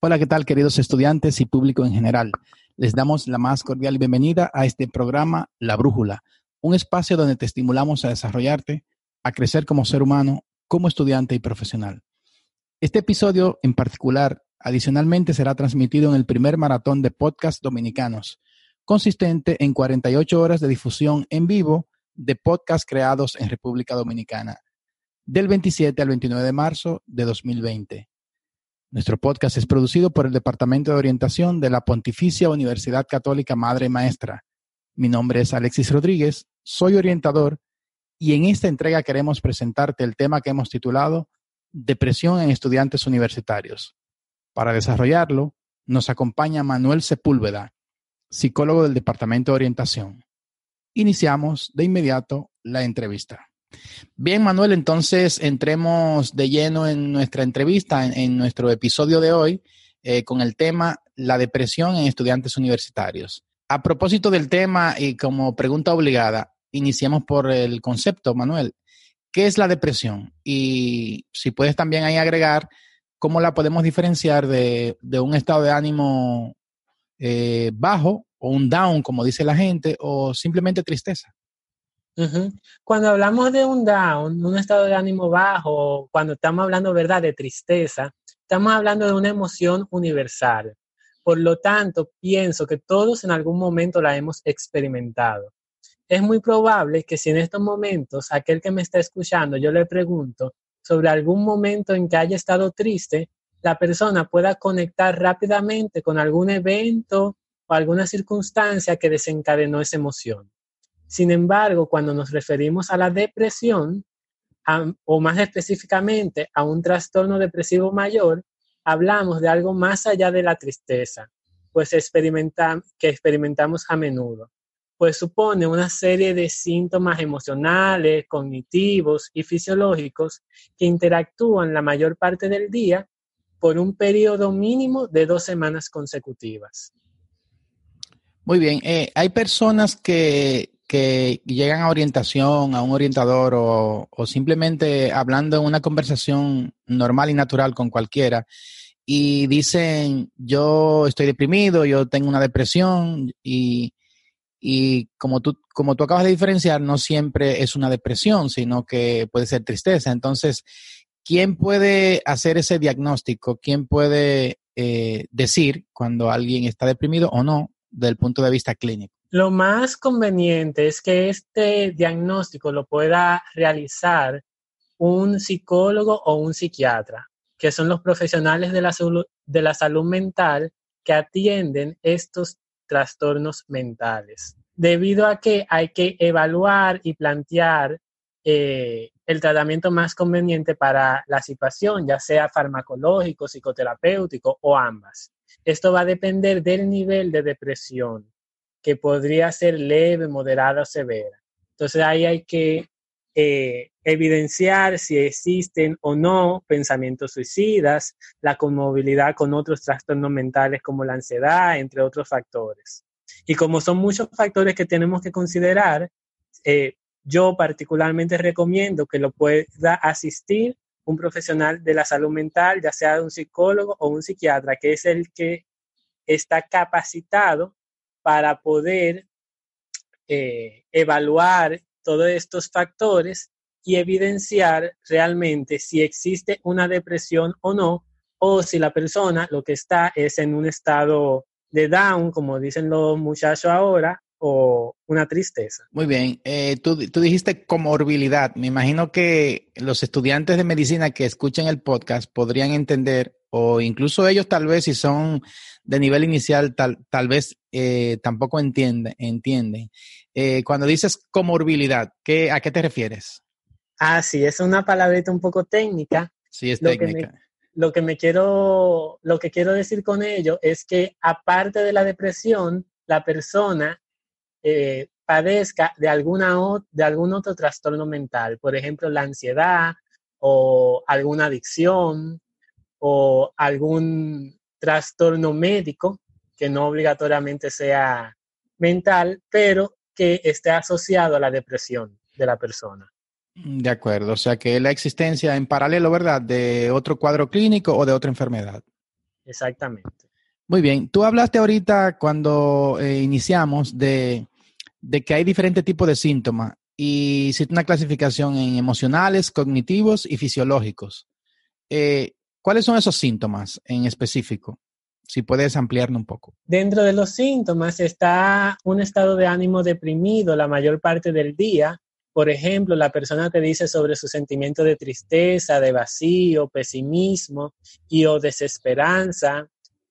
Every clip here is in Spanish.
Hola, ¿qué tal queridos estudiantes y público en general? Les damos la más cordial bienvenida a este programa La Brújula, un espacio donde te estimulamos a desarrollarte, a crecer como ser humano, como estudiante y profesional. Este episodio en particular, adicionalmente, será transmitido en el primer maratón de podcast dominicanos, consistente en 48 horas de difusión en vivo de podcasts creados en República Dominicana, del 27 al 29 de marzo de 2020. Nuestro podcast es producido por el Departamento de Orientación de la Pontificia Universidad Católica Madre Maestra. Mi nombre es Alexis Rodríguez, soy orientador y en esta entrega queremos presentarte el tema que hemos titulado Depresión en estudiantes universitarios. Para desarrollarlo, nos acompaña Manuel Sepúlveda, psicólogo del Departamento de Orientación. Iniciamos de inmediato la entrevista. Bien, Manuel, entonces entremos de lleno en nuestra entrevista, en, nuestro episodio de hoy, eh, con el tema la depresión en estudiantes universitarios. A propósito del tema y como pregunta obligada, iniciemos por el concepto, Manuel. ¿Qué es la depresión? Y si puedes también ahí agregar cómo la podemos diferenciar de, un estado de ánimo eh, bajo o un down, como dice la gente, o simplemente tristeza. Cuando hablamos de un down, un estado de ánimo bajo, cuando estamos hablando, ¿verdad?, de tristeza, estamos hablando de una emoción universal. Por lo tanto, pienso que todos en algún momento la hemos experimentado. Es muy probable que si en estos momentos aquel que me está escuchando yo le pregunto sobre algún momento en que haya estado triste, la persona pueda conectar rápidamente con algún evento o alguna circunstancia que desencadenó esa emoción. Sin embargo, cuando nos referimos a la depresión, o más específicamente a un trastorno depresivo mayor, hablamos de algo más allá de la tristeza, pues que experimentamos a menudo, pues supone una serie de síntomas emocionales, cognitivos y fisiológicos que interactúan la mayor parte del día por un periodo mínimo de dos semanas consecutivas. Muy bien, eh, hay personas que que llegan a orientación, a un orientador o, simplemente hablando en una conversación normal y natural con cualquiera y dicen, yo estoy deprimido, yo tengo una depresión y, y como, tú, como tú acabas de diferenciar, no siempre es una depresión, sino que puede ser tristeza. Entonces, ¿quién puede hacer ese diagnóstico? ¿Quién puede eh, decir cuando alguien está deprimido o no desde el punto de vista clínico? Lo más conveniente es que este diagnóstico lo pueda realizar un psicólogo o un psiquiatra, que son los profesionales de la, de la salud mental que atienden estos trastornos mentales, debido a que hay que evaluar y plantear eh, el tratamiento más conveniente para la situación, ya sea farmacológico, psicoterapéutico o ambas. Esto va a depender del nivel de depresión que podría ser leve, moderada o severa. Entonces ahí hay que eh, evidenciar si existen o no pensamientos suicidas, la conmovilidad con otros trastornos mentales como la ansiedad, entre otros factores. Y como son muchos factores que tenemos que considerar, eh, yo particularmente recomiendo que lo pueda asistir un profesional de la salud mental, ya sea un psicólogo o un psiquiatra, que es el que está capacitado para poder eh, evaluar todos estos factores y evidenciar realmente si existe una depresión o no, o si la persona lo que está es en un estado de down, como dicen los muchachos ahora, o una tristeza. Muy bien, eh, tú, tú, dijiste comorbilidad. Me imagino que los estudiantes de medicina que escuchen el podcast podrían entender o incluso ellos tal vez si son de nivel inicial, tal, tal vez eh, tampoco entienden. entienden. Eh, cuando dices comorbilidad, ¿qué, ¿a qué te refieres? Ah, sí, es una palabrita un poco técnica. Sí, es técnica. lo que me quiero, lo que quiero decir con ello es que aparte de la depresión, la persona eh, padezca de, alguna de algún otro trastorno mental, por ejemplo, la ansiedad o alguna adicción o algún trastorno médico que no obligatoriamente sea mental, pero que esté asociado a la depresión de la persona. De acuerdo, o sea que la existencia en paralelo, ¿verdad?, de otro cuadro clínico o de otra enfermedad. Exactamente. Muy bien, tú hablaste ahorita cuando eh, iniciamos de, que hay diferentes tipos de síntomas y hiciste una clasificación en emocionales, cognitivos y fisiológicos. Eh, ¿Cuáles son esos síntomas en específico? Si puedes ampliarlo un poco. Dentro de los síntomas está un estado de ánimo deprimido la mayor parte del día. Por ejemplo, la persona te dice sobre su sentimiento de tristeza, de vacío, pesimismo y o desesperanza,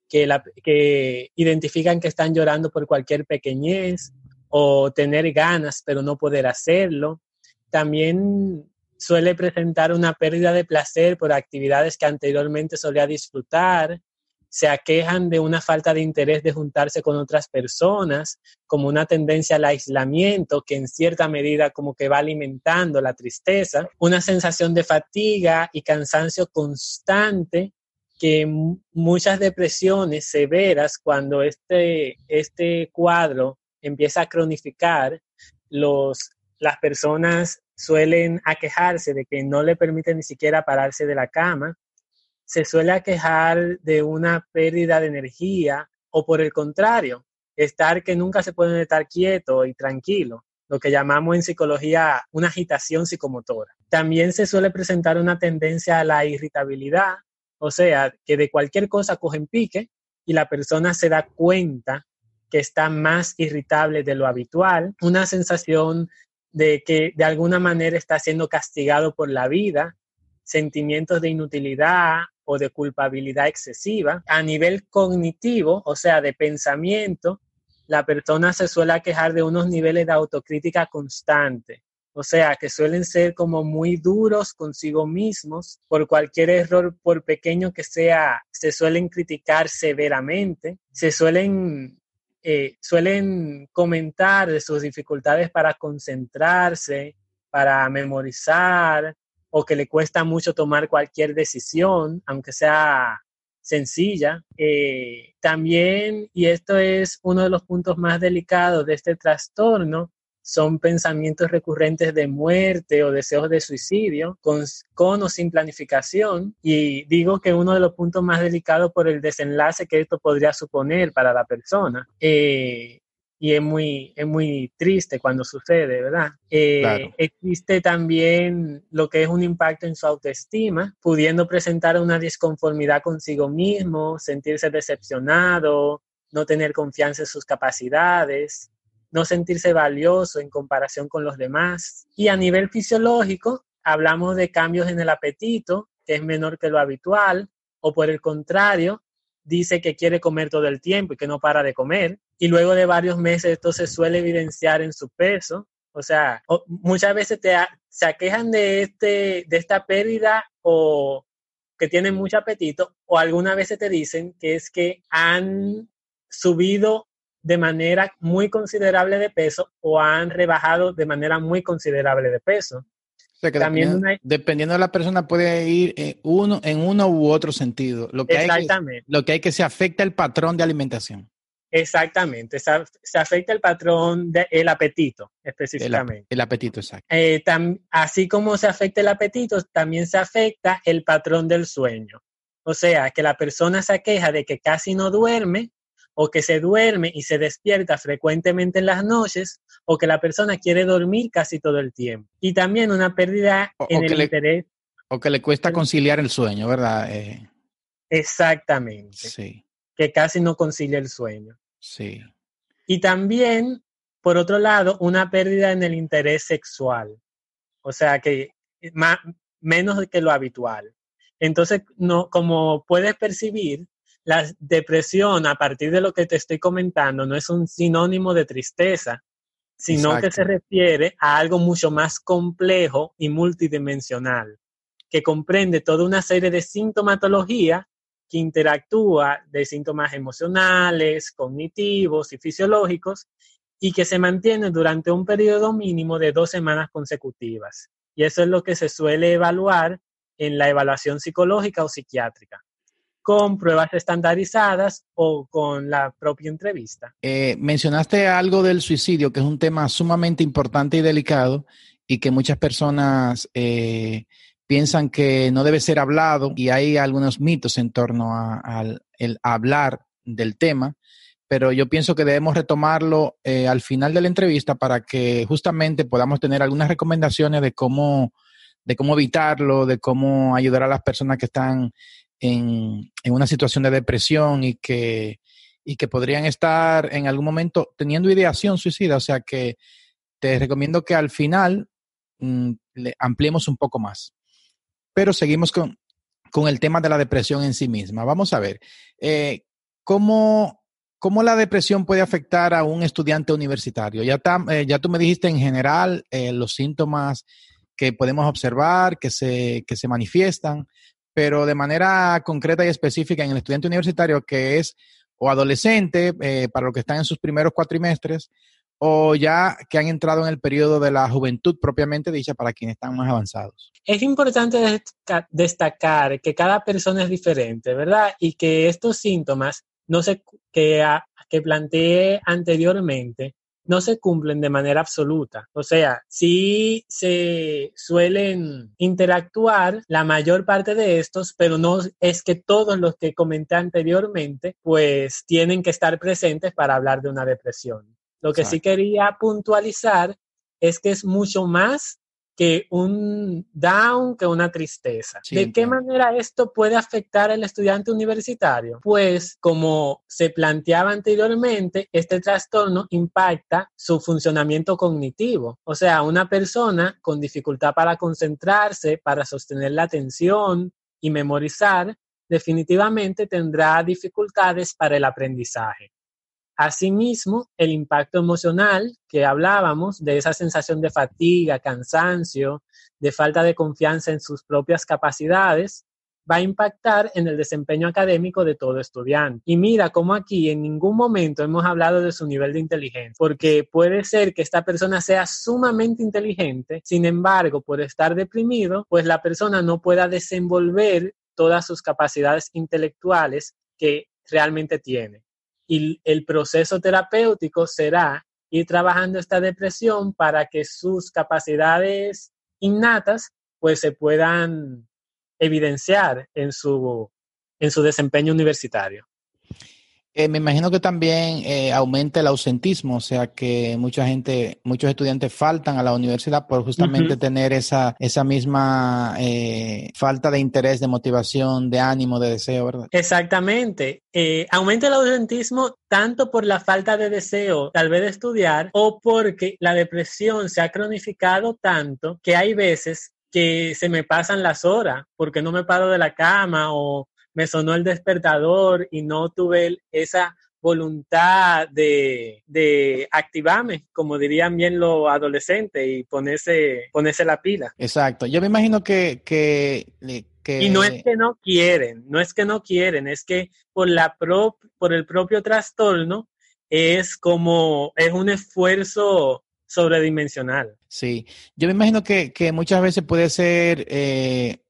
que identifican que están llorando por cualquier pequeñez o tener ganas pero no poder hacerlo. También suele presentar una pérdida de placer por actividades que anteriormente solía disfrutar, se aquejan de una falta de interés de juntarse con otras personas, como una tendencia al aislamiento que en cierta medida como que va alimentando la tristeza, una sensación de fatiga y cansancio constante que muchas depresiones severas cuando este, este cuadro empieza a cronificar, los, las personas suelen aquejarse de que no le permiten ni siquiera pararse de la cama, se suele aquejar de una pérdida de energía o por el contrario, estar que nunca se pueden estar quieto y tranquilo, lo que llamamos en psicología una agitación psicomotora. También se suele presentar una tendencia a la irritabilidad, o sea, que de cualquier cosa cogen pique y la persona se da cuenta que está más irritable de lo habitual, una sensación de que de alguna manera está siendo castigado por la vida, sentimientos de inutilidad o de culpabilidad excesiva. A nivel cognitivo, o sea, de pensamiento, la persona se suele quejar de unos niveles de autocrítica constante. O sea, que suelen ser como muy duros consigo mismos. Por cualquier error, por pequeño que sea, se suelen criticar severamente. Se suelen eh, suelen comentar de sus dificultades para concentrarse, para memorizar, o que le cuesta mucho tomar cualquier decisión, aunque sea sencilla. Eh, también, y esto es uno de los puntos más delicados de este trastorno, son pensamientos recurrentes de muerte o deseos de suicidio, con, con, o sin planificación. Y digo que uno de los puntos más delicados por el desenlace que esto podría suponer para la persona. Eh, y es muy, es muy triste cuando sucede, ¿verdad? Eh, existe también lo que es un impacto en su autoestima, pudiendo presentar una disconformidad consigo mismo, sentirse decepcionado, no tener confianza en sus capacidades, no sentirse valioso en comparación con los demás. Y a nivel fisiológico, hablamos de cambios en el apetito, que es menor que lo habitual, o por el contrario, dice que quiere comer todo el tiempo y que no para de comer. Y luego de varios meses esto se suele evidenciar en su peso. O sea, muchas veces te, se aquejan de, este, de esta pérdida o que tienen mucho apetito o algunas veces te dicen que es que han subido de manera muy considerable de peso o han rebajado de manera muy considerable de peso. También dependiendo, de la persona puede ir en uno, en uno u otro sentido. Lo que Exactamente. Hay que, lo que hay que se afecta el patrón de alimentación. Exactamente, se, afecta el patrón del apetito específicamente. El, apetito, exacto. Eh, así como se afecta el apetito, también se afecta el patrón del sueño. O sea, que la persona se queja de que casi no duerme o que se duerme y se despierta frecuentemente en las noches, o que la persona quiere dormir casi todo el tiempo. Y también una pérdida en el interés. O que le cuesta conciliar el sueño, ¿verdad? Eh, Exactamente. Sí. Que casi no concilia el sueño. Sí. Y también, por otro lado, una pérdida en el interés sexual. O sea, que más, menos que lo habitual. Entonces, no, como puedes percibir, la depresión, a partir de lo que te estoy comentando, no es un sinónimo de tristeza, sino que se refiere a algo mucho más complejo y multidimensional, que comprende toda una serie de sintomatología que interactúa de síntomas emocionales, cognitivos y fisiológicos y que se mantiene durante un periodo mínimo de dos semanas consecutivas. Y eso es lo que se suele evaluar en la evaluación psicológica o psiquiátrica con pruebas estandarizadas o con la propia entrevista. Eh, mencionaste algo del suicidio, que es un tema sumamente importante y delicado y que muchas personas eh, piensan que no debe ser hablado y hay algunos mitos en torno al hablar del tema, pero yo pienso que debemos retomarlo eh, al final de la entrevista para que justamente podamos tener algunas recomendaciones de cómo, de cómo evitarlo, de cómo ayudar a las personas que están en, una situación de depresión y que, y que podrían estar en algún momento teniendo ideación suicida. O sea que te recomiendo que al final mm, le ampliemos un poco más. Pero seguimos con, el tema de la depresión en sí misma. Vamos a ver, eh, ¿cómo, la depresión puede afectar a un estudiante universitario? Ya, eh, ya tú me dijiste en general eh, los síntomas que podemos observar, que se, que se manifiestan, pero de manera concreta y específica en el estudiante universitario que es o adolescente, eh, para los que están en sus primeros cuatrimestres, o ya que han entrado en el periodo de la juventud propiamente dicha para quienes están más avanzados. Es importante destacar que cada persona es diferente, ¿verdad? Y que estos síntomas no se, que, que planteé anteriormente no se cumplen de manera absoluta. O sea, sí se suelen interactuar la mayor parte de estos, pero no es que todos los que comenté anteriormente, pues tienen que estar presentes para hablar de una depresión. Lo que sí quería puntualizar es que es mucho más que un down, que una tristeza. ¿De qué manera esto puede afectar al estudiante universitario? Pues como se planteaba anteriormente, este trastorno impacta su funcionamiento cognitivo. O sea, una persona con dificultad para concentrarse, para sostener la atención y memorizar, definitivamente tendrá dificultades para el aprendizaje. Asimismo, el impacto emocional que hablábamos, de esa sensación de fatiga, cansancio, de falta de confianza en sus propias capacidades, va a impactar en el desempeño académico de todo estudiante. Y mira cómo aquí en ningún momento hemos hablado de su nivel de inteligencia, porque puede ser que esta persona sea sumamente inteligente, sin embargo, por estar deprimido, pues la persona no pueda desenvolver todas sus capacidades intelectuales que realmente tiene y el proceso terapéutico será ir trabajando esta depresión para que sus capacidades innatas pues se puedan evidenciar en su, en su desempeño universitario. Eh, me imagino que también eh, aumenta el ausentismo, o sea que mucha gente, muchos estudiantes faltan a la universidad por justamente tener esa, esa misma eh, falta de interés, de motivación, de ánimo, de deseo, ¿verdad? Exactamente. aumenta el ausentismo tanto por la falta de deseo, tal vez de estudiar, o porque la depresión se ha cronificado tanto que hay veces que se me pasan las horas porque no me paro de la cama o me sonó el despertador y no tuve esa voluntad de, de, activarme, como dirían bien los adolescentes, y ponerse, ponerse la pila. Exacto. Yo me imagino que, que, Y no es que no quieren, no es que no quieren, es que por, la pro, por el propio trastorno es como, es un esfuerzo sobredimensional. Sí, yo me imagino que, que muchas veces puede ser eh,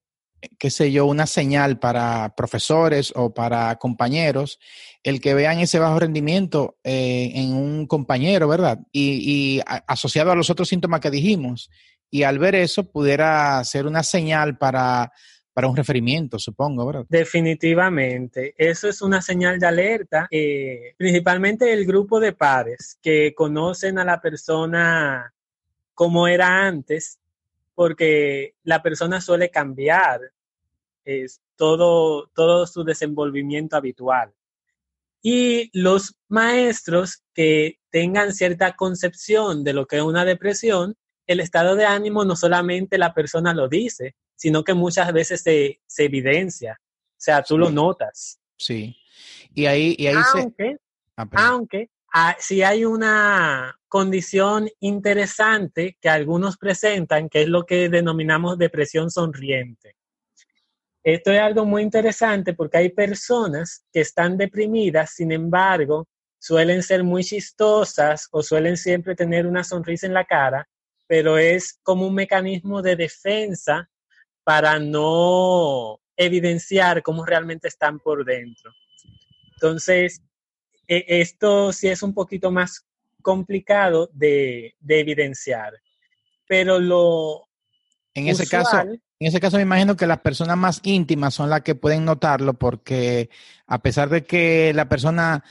qué sé yo, una señal para profesores o para compañeros, el que vean ese bajo rendimiento eh, en un compañero, ¿verdad? Y, asociado a los otros síntomas que dijimos. Y al ver eso, pudiera ser una señal para, para un referimiento, supongo, ¿verdad? Definitivamente. Eso es una señal de alerta, eh, principalmente el grupo de pares que conocen a la persona como era antes porque la persona suele cambiar es todo, todo su desenvolvimiento habitual. Y los maestros que tengan cierta concepción de lo que es una depresión el estado de ánimo no solamente la persona lo dice, sino que muchas veces se, evidencia. O sea, tú lo notas. Sí. Y ahí, y ahí aunque, ah, aunque ah, si hay una condición interesante que algunos presentan, que es lo que denominamos depresión sonriente. Esto es algo muy interesante porque hay personas que están deprimidas, sin embargo, suelen ser muy chistosas o suelen siempre tener una sonrisa en la cara, pero es como un mecanismo de defensa para no evidenciar cómo realmente están por dentro. Entonces, e, esto sí es un poquito más complicado de, evidenciar, pero lo... En ese caso, en ese caso me imagino que las personas más íntimas son las que pueden notarlo porque a pesar de que la persona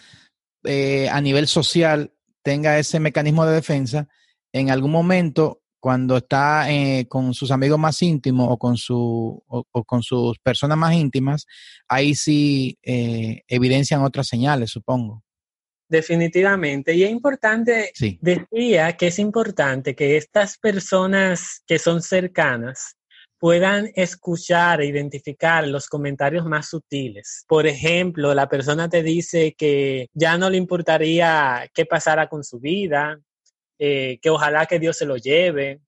eh, a nivel social tenga ese mecanismo de defensa, en algún momento cuando está eh, con sus amigos más íntimos o con, su, o, con sus personas más íntimas, ahí sí eh, evidencian otras señales, supongo. Definitivamente. Y es importante, decía que es importante que estas personas que son cercanas puedan escuchar e identificar los comentarios más sutiles. Por ejemplo, la persona te dice que ya no le importaría qué pasara con su vida, eh, que ojalá que Dios se lo lleve,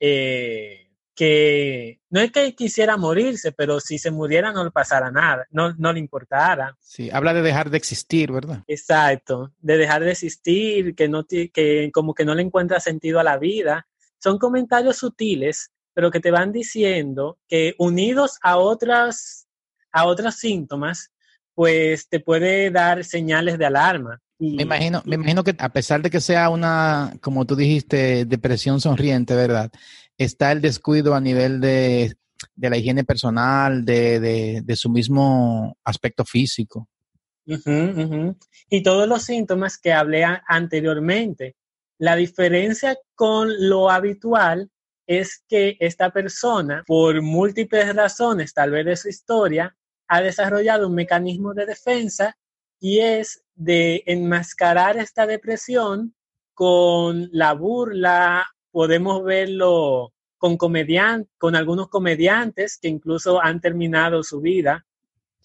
eh, que no es que quisiera morirse, pero si se muriera no le pasara nada, no, no le importara. Sí, habla de dejar de existir, ¿verdad? Exacto, de dejar de existir, que, no que como que no le encuentra sentido a la vida. Son comentarios sutiles, pero que te van diciendo que unidos a otras, a otros síntomas, pues te puede dar señales de alarma me imagino, me imagino que a pesar de que sea una, como tú dijiste, depresión sonriente, ¿verdad? Está el descuido a nivel de, la higiene personal, de, su mismo aspecto físico. Y todos los síntomas que hablé anteriormente. La diferencia con lo habitual es que esta persona, por múltiples razones, tal vez de su historia, ha desarrollado un mecanismo de defensa y es de enmascarar esta depresión con la burla, podemos verlo con con algunos comediantes que incluso han terminado su vida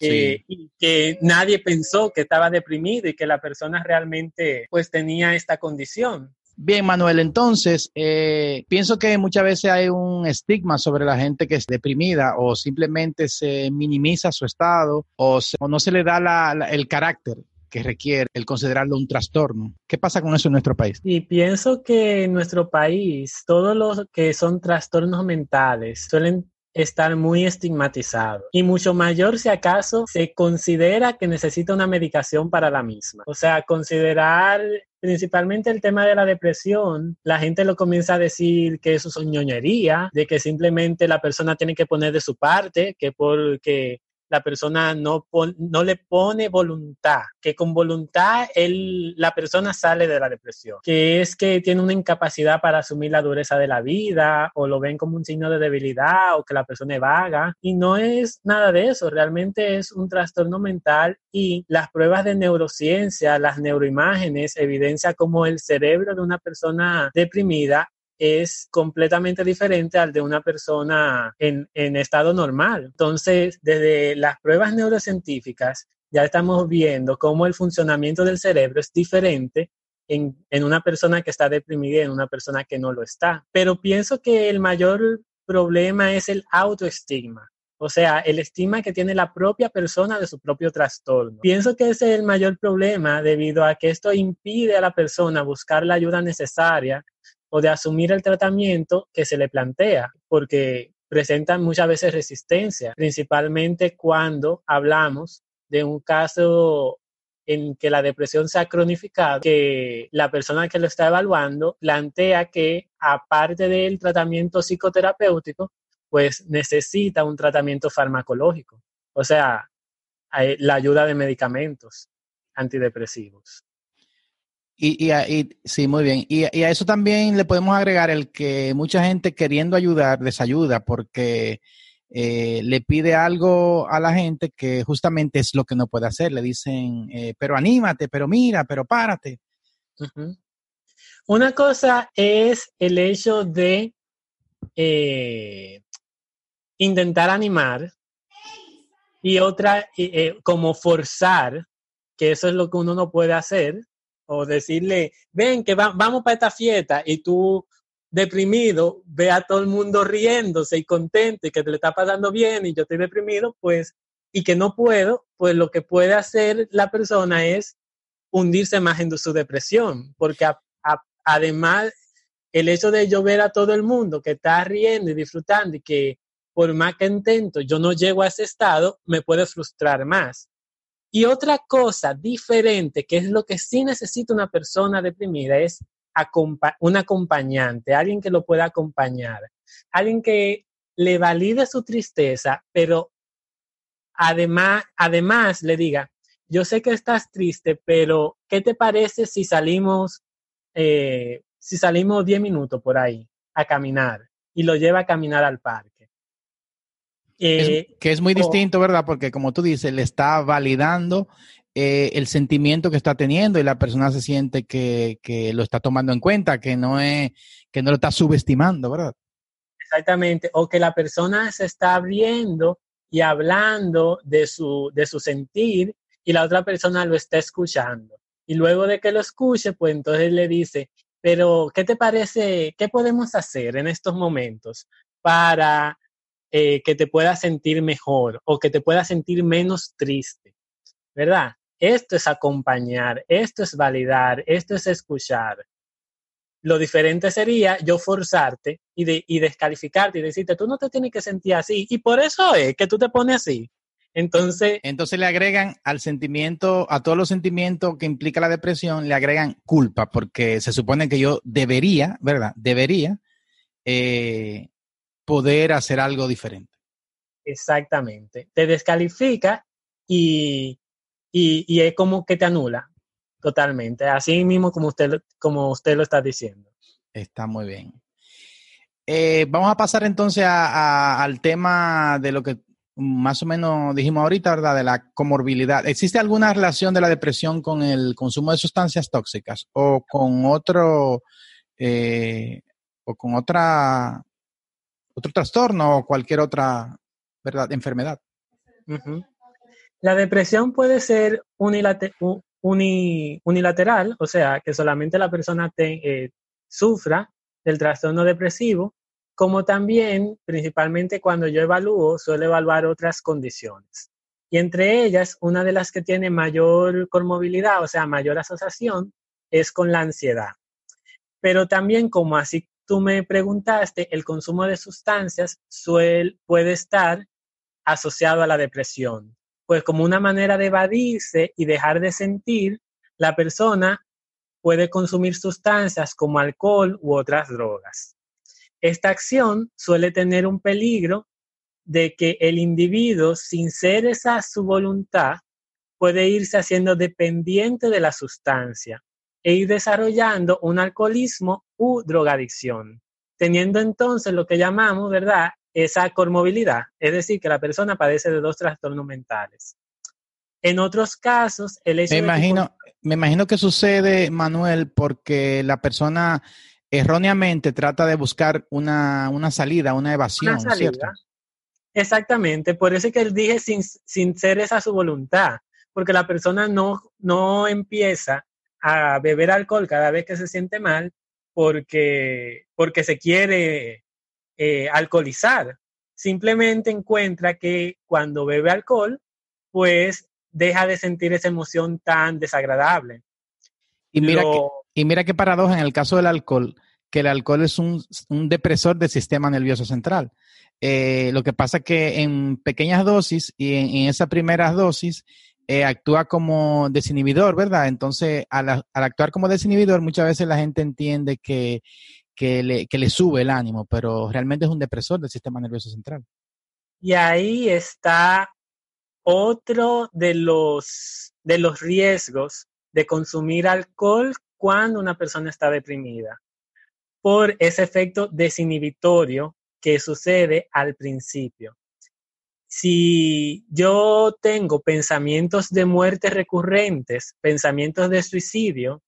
eh, y que nadie pensó que estaba deprimido y que la persona realmente pues tenía esta condición. Bien, Manuel, entonces, eh, pienso que muchas veces hay un estigma sobre la gente que es deprimida o simplemente se minimiza su estado o, no se le da el carácter que requiere el considerarlo un trastorno. ¿Qué pasa con eso en nuestro país? Y pienso que en nuestro país todos los que son trastornos mentales suelen estar muy estigmatizados y mucho mayor si acaso se considera que necesita una medicación para la misma. O sea, considerar principalmente el tema de la depresión, la gente lo comienza a decir que eso es ñoñería, de que simplemente la persona tiene que poner de su parte, que porque la persona no, no le pone voluntad, que con voluntad él, la persona sale de la depresión, que es que tiene una incapacidad para asumir la dureza de la vida o lo ven como un signo de debilidad o que la persona es vaga y no es nada de eso, realmente es un trastorno mental y las pruebas de neurociencia, las neuroimágenes evidencia como el cerebro de una persona deprimida es completamente diferente al de una persona en, estado normal. Entonces, desde las pruebas neurocientíficas, ya estamos viendo cómo el funcionamiento del cerebro es diferente en, en, una persona que está deprimida y en una persona que no lo está. Pero pienso que el mayor problema es el autoestigma. O sea, el estigma que tiene la propia persona de su propio trastorno. Pienso que ese es el mayor problema debido a que esto impide a la persona buscar la ayuda necesaria o de asumir el tratamiento que se le plantea, porque presentan muchas veces resistencia, principalmente cuando hablamos de un caso en que la depresión se ha cronificado, que la persona que lo está evaluando plantea que aparte del tratamiento psicoterapéutico, pues necesita un tratamiento farmacológico, o sea, la ayuda de medicamentos antidepresivos. Y, sí, muy bien. Y, a eso también le podemos agregar el que mucha gente queriendo ayudar desayuda porque eh, le pide algo a la gente que justamente es lo que no puede hacer. Le dicen, eh, pero anímate, pero mira, pero párate. Una cosa es el hecho de eh, intentar animar y otra como forzar, que eso es lo que uno no puede hacer, o decirle, ven que vamos para esta fiesta y tú deprimido, ve a todo el mundo riéndose y contento y que te le está pasando bien y yo estoy deprimido, pues, y que no puedo, pues lo que puede hacer la persona es hundirse más en su depresión, porque además el hecho de yo ver a todo el mundo que está riendo y disfrutando y que por más que intento yo no llego a ese estado, me puede frustrar más. Y otra cosa diferente, que es lo que sí necesita una persona deprimida, es un acompañante, alguien que lo pueda acompañar, alguien que le valide su tristeza, pero además, le diga, yo sé que estás triste, pero ¿qué te parece si salimos, eh, si salimos 10 minutos por ahí a caminar y lo lleva a caminar al parque? Eh, que es muy distinto, ¿verdad? Porque como tú dices, le está validando eh, el sentimiento que está teniendo y la persona se siente que, lo está tomando en cuenta, que no, es, que no lo está subestimando, ¿verdad? Exactamente, o que la persona se está abriendo y hablando de su, de su sentir y la otra persona lo está escuchando. Y luego de que lo escuche, pues entonces le dice, pero ¿qué te parece? ¿Qué podemos hacer en estos momentos para eh, que te puedas sentir mejor o que te puedas sentir menos triste? ¿Verdad? Esto es acompañar, esto es validar, esto es escuchar. Lo diferente sería yo forzarte y, de, y descalificarte y decirte, tú no te tienes que sentir así. Y por eso es que tú te pones así. Entonces... Entonces le agregan al sentimiento, a todos los sentimientos que implica la depresión, le agregan culpa, porque se supone que yo debería, ¿verdad? Debería eh, poder hacer algo diferente. Exactamente. Te descalifica y, y, es como que te anula totalmente, así mismo como usted, como usted lo está diciendo. Está muy bien. Eh, vamos a pasar entonces al tema de lo que más o menos dijimos ahorita, ¿verdad? De la comorbilidad. ¿Existe alguna relación de la depresión con el consumo de sustancias tóxicas o con otro eh, o con otra otro trastorno o cualquier otra verdad enfermedad? La depresión puede ser unilateral, o sea, que solamente la persona eh, sufra del trastorno depresivo, como también, principalmente cuando yo evalúo, suelo evaluar otras condiciones. Y entre ellas, una de las que tiene mayor conmovilidad, o sea, mayor asociación, es con la ansiedad. Pero también, como así tú me preguntaste, el consumo de sustancias puede estar asociado a la depresión pues como una manera de evadirse y dejar de sentir, la persona puede consumir sustancias como alcohol u otras drogas. Esta acción suele tener un peligro de que el individuo, sin ser esa su voluntad, puede irse haciendo dependiente de la sustancia e ir desarrollando un alcoholismo u drogadicción, teniendo entonces lo que llamamos, ¿verdad?, esa comorbilidad, es decir, que la persona padece de dos trastornos mentales. En otros casos, el hecho me imagino, me imagino que sucede, Manuel, porque la persona erróneamente trata de buscar una, salida, una evasión, ¿cierto? Exactamente, por eso es que él dije sin, sin ser esa su voluntad, porque la persona no, no empieza a beber alcohol cada vez que se siente mal porque, porque se quiere eh, alcoholizar. Simplemente encuentra que cuando bebe alcohol, pues deja de sentir esa emoción tan desagradable. Y mira, que, y mira qué paradoja en el caso del alcohol, que el alcohol es un, depresor del sistema nervioso central. Eh, lo que pasa es que en pequeñas dosis y en, esas primeras dosis eh, actúa como desinhibidor, ¿verdad? Entonces, al, actuar como desinhibidor, muchas veces la gente entiende que, que le, que le sube el ánimo, pero realmente es un depresor del sistema nervioso central. Y ahí está otro de los, de los riesgos de consumir alcohol cuando una persona está deprimida, por ese efecto desinhibitorio que sucede al principio. Si yo tengo pensamientos de muerte recurrentes, pensamientos de suicidio,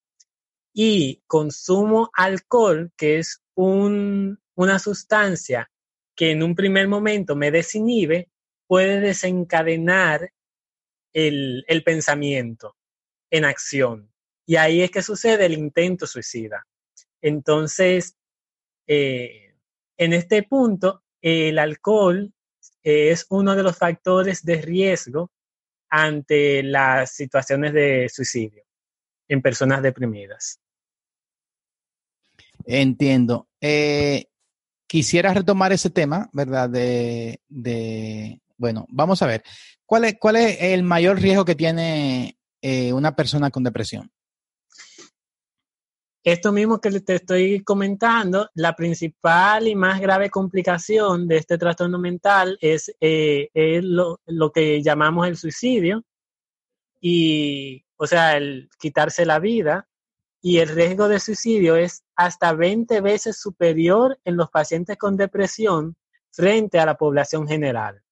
y consumo alcohol, que es una sustancia que en un primer momento me desinhibe, puede desencadenar el, pensamiento en acción. Y ahí es que sucede el intento suicida. Entonces, eh, en este punto, el alcohol es uno de los factores de riesgo ante las situaciones de suicidio en personas deprimidas. Entiendo. Eh, quisiera retomar ese tema, ¿verdad? De, bueno, vamos a ver. ¿Cuál es, cuál es el mayor riesgo que tiene eh, una persona con depresión? Esto mismo que te estoy comentando, la principal y más grave complicación de este trastorno mental es, eh, lo, lo, que llamamos el suicidio, y, o sea, el quitarse la vida, y el riesgo de suicidio es hasta 20 veces superior en los pacientes con depresión frente a la población general.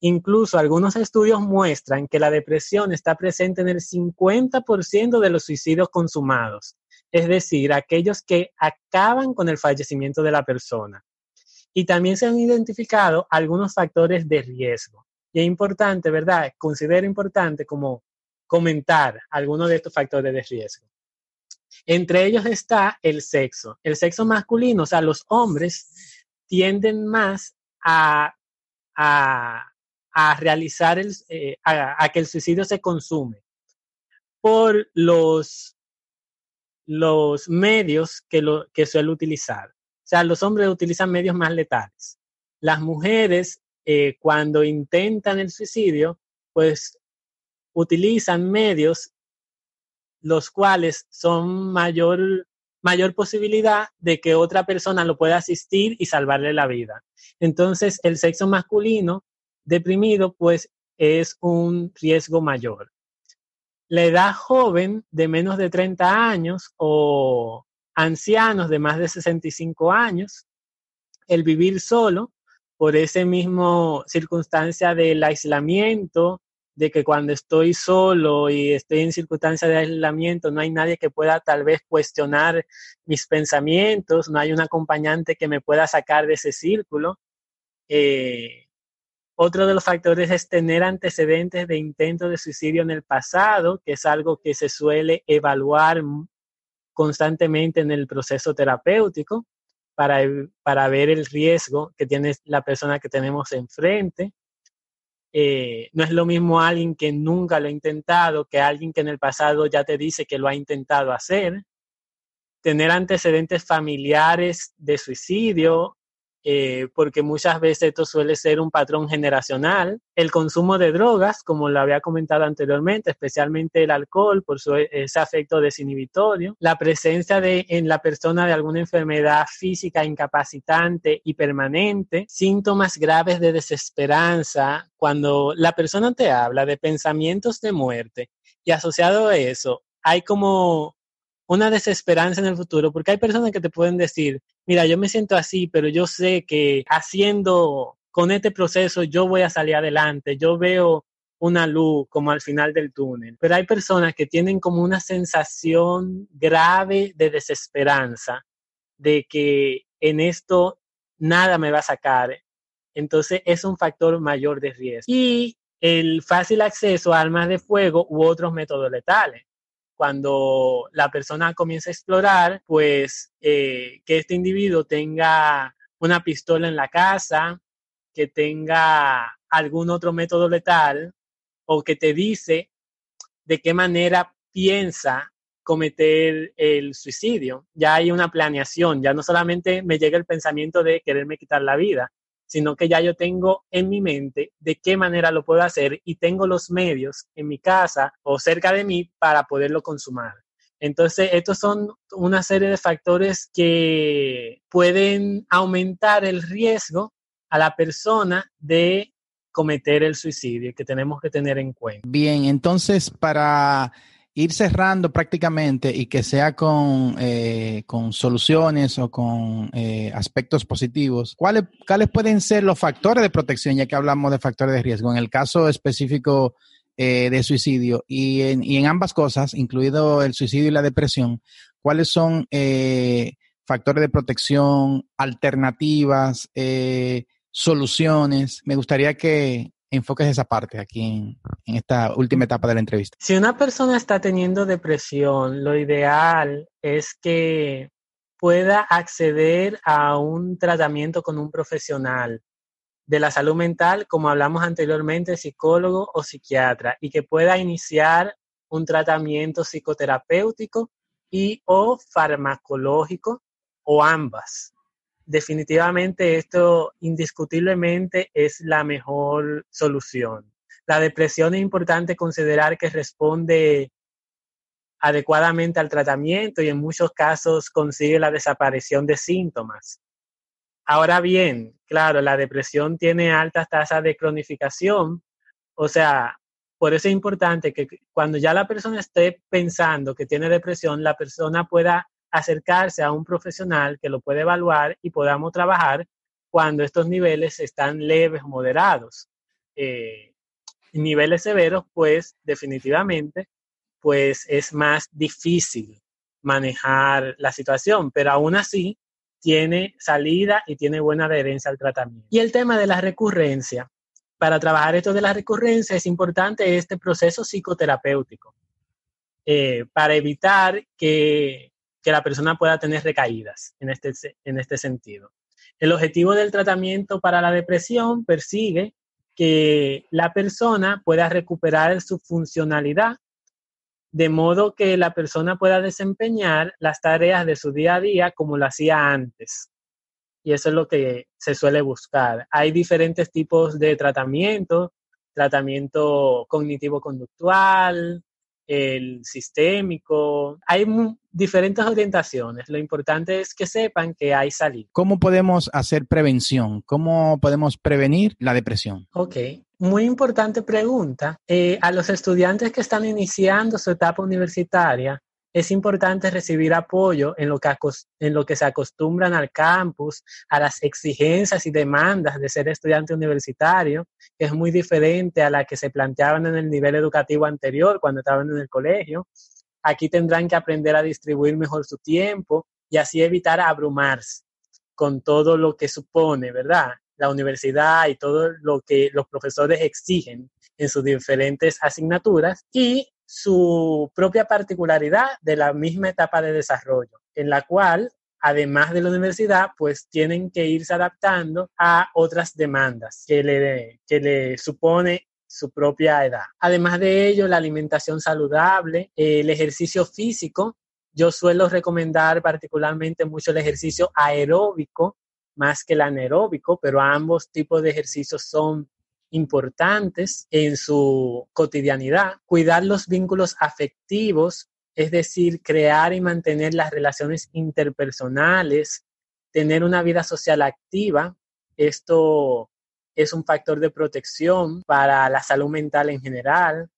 Incluso algunos estudios muestran que la depresión está presente en el 50% de los suicidios consumados, es decir, aquellos que acaban con el fallecimiento de la persona. Y también se han identificado algunos factores de riesgo. Y es importante, ¿verdad? Considero importante como comentar algunos de estos factores de riesgo. Entre ellos está el sexo. El sexo masculino, o sea, los hombres tienden más a, realizar, el, eh, a, que el suicidio se consume por los, los medios que, lo, que suele utilizar. O sea, los hombres utilizan medios más letales. Las mujeres, eh, cuando intentan el suicidio, pues utilizan medios los cuales son mayor, mayor posibilidad de que otra persona lo pueda asistir y salvarle la vida. Entonces, el sexo masculino deprimido, pues, es un riesgo mayor. La edad joven de menos de 30 años o ancianos de más de 65 años, el vivir solo, por ese mismo circunstancia del aislamiento, de que cuando estoy solo y estoy en circunstancias de aislamiento, no hay nadie que pueda tal vez cuestionar mis pensamientos, no hay un acompañante que me pueda sacar de ese círculo. Eh, otro de los factores es tener antecedentes de intento de suicidio en el pasado, que es algo que se suele evaluar constantemente en el proceso terapéutico para, para ver el riesgo que tiene la persona que tenemos enfrente. Eh, no es lo mismo alguien que nunca lo ha intentado que alguien que en el pasado ya te dice que lo ha intentado hacer. Tener antecedentes familiares de suicidio, eh, porque muchas veces esto suele ser un patrón generacional. El consumo de drogas, como lo había comentado anteriormente, especialmente el alcohol por su, ese afecto desinhibitorio. La presencia de, en la persona de alguna enfermedad física incapacitante y permanente. Síntomas graves de desesperanza. Cuando la persona te habla de pensamientos de muerte y asociado a eso, hay como una desesperanza en el futuro, porque hay personas que te pueden decir, mira, yo me siento así, pero yo sé que haciendo con este proceso yo voy a salir adelante, yo veo una luz como al final del túnel, pero hay personas que tienen como una sensación grave de desesperanza, de que en esto nada me va a sacar. Entonces es un factor mayor de riesgo. Y el fácil acceso a armas de fuego u otros métodos letales cuando la persona comienza a explorar, pues eh, que este individuo tenga una pistola en la casa, que tenga algún otro método letal o que te dice de qué manera piensa cometer el suicidio. Ya hay una planeación, ya no solamente me llega el pensamiento de quererme quitar la vida, sino que ya yo tengo en mi mente de qué manera lo puedo hacer y tengo los medios en mi casa o cerca de mí para poderlo consumar. Entonces, estos son una serie de factores que pueden aumentar el riesgo a la persona de cometer el suicidio que tenemos que tener en cuenta. Bien, entonces para ir cerrando prácticamente y que sea con, eh, con soluciones o con eh, aspectos positivos, ¿cuáles, ¿cuáles pueden ser los factores de protección, ya que hablamos de factores de riesgo? En el caso específico eh, de suicidio y en, y en ambas cosas, incluido el suicidio y la depresión, ¿Cuáles son factores de protección, alternativas, soluciones? Me gustaría que enfoques esa parte aquí en, en, esta última etapa de la entrevista. Si una persona está teniendo depresión, lo ideal es que pueda acceder a un tratamiento con un profesional de la salud mental, como hablamos anteriormente, psicólogo o psiquiatra, y que pueda iniciar un tratamiento psicoterapéutico y o farmacológico o ambas. Definitivamente esto indiscutiblemente es la mejor solución. La depresión es importante considerar que responde adecuadamente al tratamiento y en muchos casos consigue la desaparición de síntomas. Ahora bien, claro, la depresión tiene altas tasas de cronificación, o sea, por eso es importante que cuando ya la persona esté pensando que tiene depresión, la persona pueda acercarse a un profesional que lo puede evaluar y podamos trabajar cuando estos niveles están leves o moderados. Eh, niveles severos, pues definitivamente, pues es más difícil manejar la situación, pero aún así tiene salida y tiene buena adherencia al tratamiento. Y el tema de la recurrencia para trabajar esto de la recurrencia es importante este proceso psicoterapéutico eh, para evitar que, que, la persona pueda tener recaídas en este, en este sentido. El objetivo del tratamiento para la depresión persigue que la persona pueda recuperar su funcionalidad de modo que la persona pueda desempeñar las tareas de su día a día como lo hacía antes y eso es lo que se suele buscar. Hay diferentes tipos de tratamiento, tratamiento cognitivo-conductual, el sistémico. Hay diferentes orientaciones. Lo importante es que sepan que hay salida. ¿Cómo podemos hacer prevención? ¿Cómo podemos prevenir la depresión? Ok, muy importante pregunta. Eh, a los estudiantes que están iniciando su etapa universitaria, es importante recibir apoyo en lo, que se acostumbran al campus, a las exigencias y demandas de ser estudiante universitario, que es muy diferente a la que se planteaban en el nivel educativo anterior cuando estaban en el colegio. Aquí tendrán que aprender a distribuir mejor su tiempo y así evitar abrumarse con todo lo que supone, ¿verdad? La universidad y todo lo que los profesores exigen en sus diferentes asignaturas y su propia particularidad de la misma etapa de desarrollo, en la cual, además de la universidad, pues tienen que irse adaptando a otras demandas que le, que le supone su propia edad. Además de ello, la alimentación saludable, el ejercicio físico. Yo suelo recomendar particularmente mucho el ejercicio aeróbico más que el anaeróbico, pero ambos tipos de ejercicios son importantes en su cotidianidad, cuidar los vínculos afectivos, es decir, crear y mantener las relaciones interpersonales, tener una vida social activa. Esto es un factor de protección para la salud mental en general.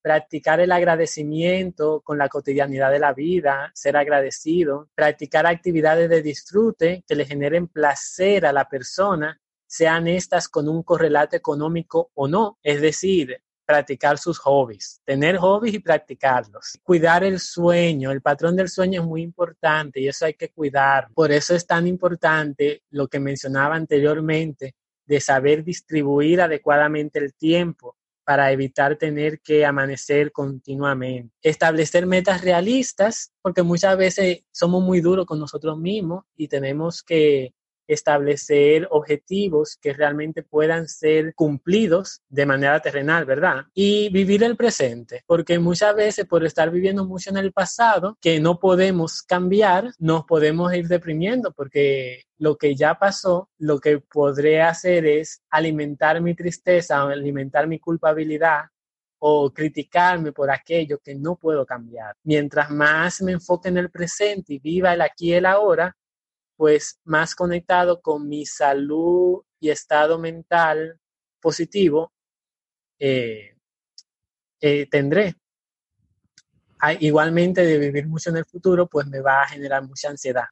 Practicar el agradecimiento con la cotidianidad de la vida, ser agradecido, practicar actividades de disfrute que le generen placer a la persona sean estas con un correlato económico o no, es decir, practicar sus hobbies, tener hobbies y practicarlos. Cuidar el sueño, el patrón del sueño es muy importante y eso hay que cuidar. Por eso es tan importante lo que mencionaba anteriormente de saber distribuir adecuadamente el tiempo para evitar tener que amanecer continuamente. Establecer metas realistas, porque muchas veces somos muy duros con nosotros mismos y tenemos que establecer objetivos que realmente puedan ser cumplidos de manera terrenal, ¿verdad? Y vivir el presente, porque muchas veces por estar viviendo mucho en el pasado, que no podemos cambiar, nos podemos ir deprimiendo, porque lo que ya pasó, lo que podré hacer es alimentar mi tristeza, alimentar mi culpabilidad o criticarme por aquello que no puedo cambiar. Mientras más me enfoque en el presente y viva el aquí y el ahora, pues más conectado con mi salud y estado mental positivo eh, eh, tendré. Ah, igualmente de vivir mucho en el futuro, pues me va a generar mucha ansiedad,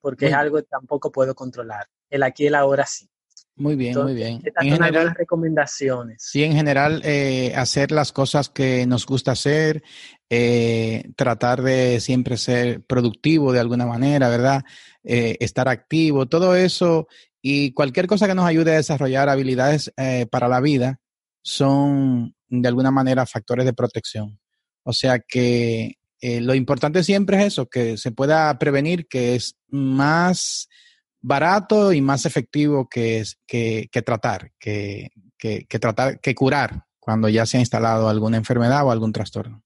porque es algo que tampoco puedo controlar. El aquí y el ahora sí. Muy bien, muy bien. Estas en son general, recomendaciones. Sí, en general, eh, hacer las cosas que nos gusta hacer, eh, tratar de siempre ser productivo de alguna manera, ¿verdad? Eh, estar activo, todo eso y cualquier cosa que nos ayude a desarrollar habilidades para la vida son de alguna manera factores de protección. O sea que lo importante siempre es eso, que se pueda prevenir, que es más barato y más efectivo que, que, que tratar, que, que, tratar, que curar cuando ya se ha instalado alguna enfermedad o algún trastorno.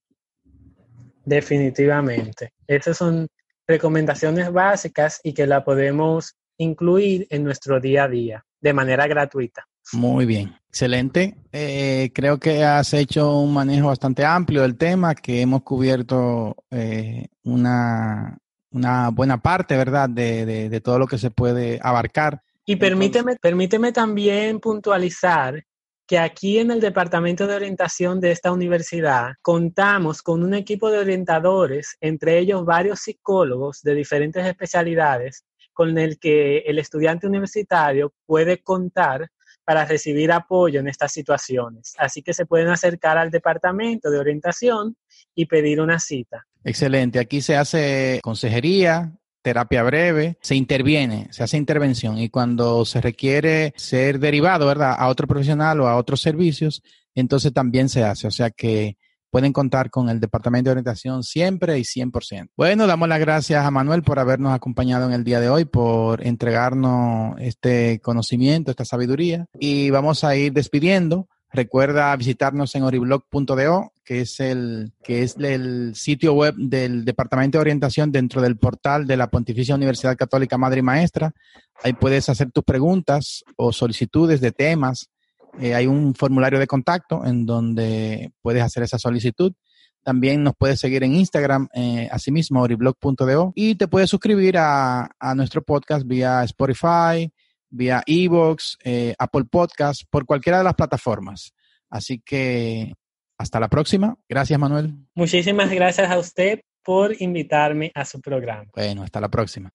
Definitivamente. Estas son recomendaciones básicas y que la podemos incluir en nuestro día a día de manera gratuita. Muy bien, excelente. Eh, creo que has hecho un manejo bastante amplio del tema, que hemos cubierto eh, una, una buena parte, ¿verdad?, de, de, todo lo que se puede abarcar. Y permíteme, permíteme también puntualizar que aquí en el Departamento de Orientación de esta universidad contamos con un equipo de orientadores, entre ellos varios psicólogos de diferentes especialidades, con el que el estudiante universitario puede contar para recibir apoyo en estas situaciones. Así que se pueden acercar al Departamento de Orientación y pedir una cita. Excelente. Aquí se hace consejería, terapia breve, se interviene, se hace intervención y cuando se requiere ser derivado, ¿verdad?, a otro profesional o a otros servicios, entonces también se hace. O sea que pueden contar con el Departamento de Orientación siempre y 100%. Bueno, damos las gracias a Manuel por habernos acompañado en el día de hoy, por entregarnos este conocimiento, esta sabiduría y vamos a ir despidiendo. Recuerda visitarnos en oriblog.do, que es el que es el sitio web del Departamento de Orientación dentro del portal de la Pontificia Universidad Católica Madre y Maestra. Ahí puedes hacer tus preguntas o solicitudes de temas. Eh, hay un formulario de contacto en donde puedes hacer esa solicitud. También nos puedes seguir en Instagram, eh, asimismo, oriblog.do, y te puedes suscribir a, a nuestro podcast vía Spotify, vía Evox, eh, Apple Podcast, por cualquiera de las plataformas. Así que hasta la próxima. Gracias, Manuel. Muchísimas gracias a usted por invitarme a su programa. Bueno, hasta la próxima.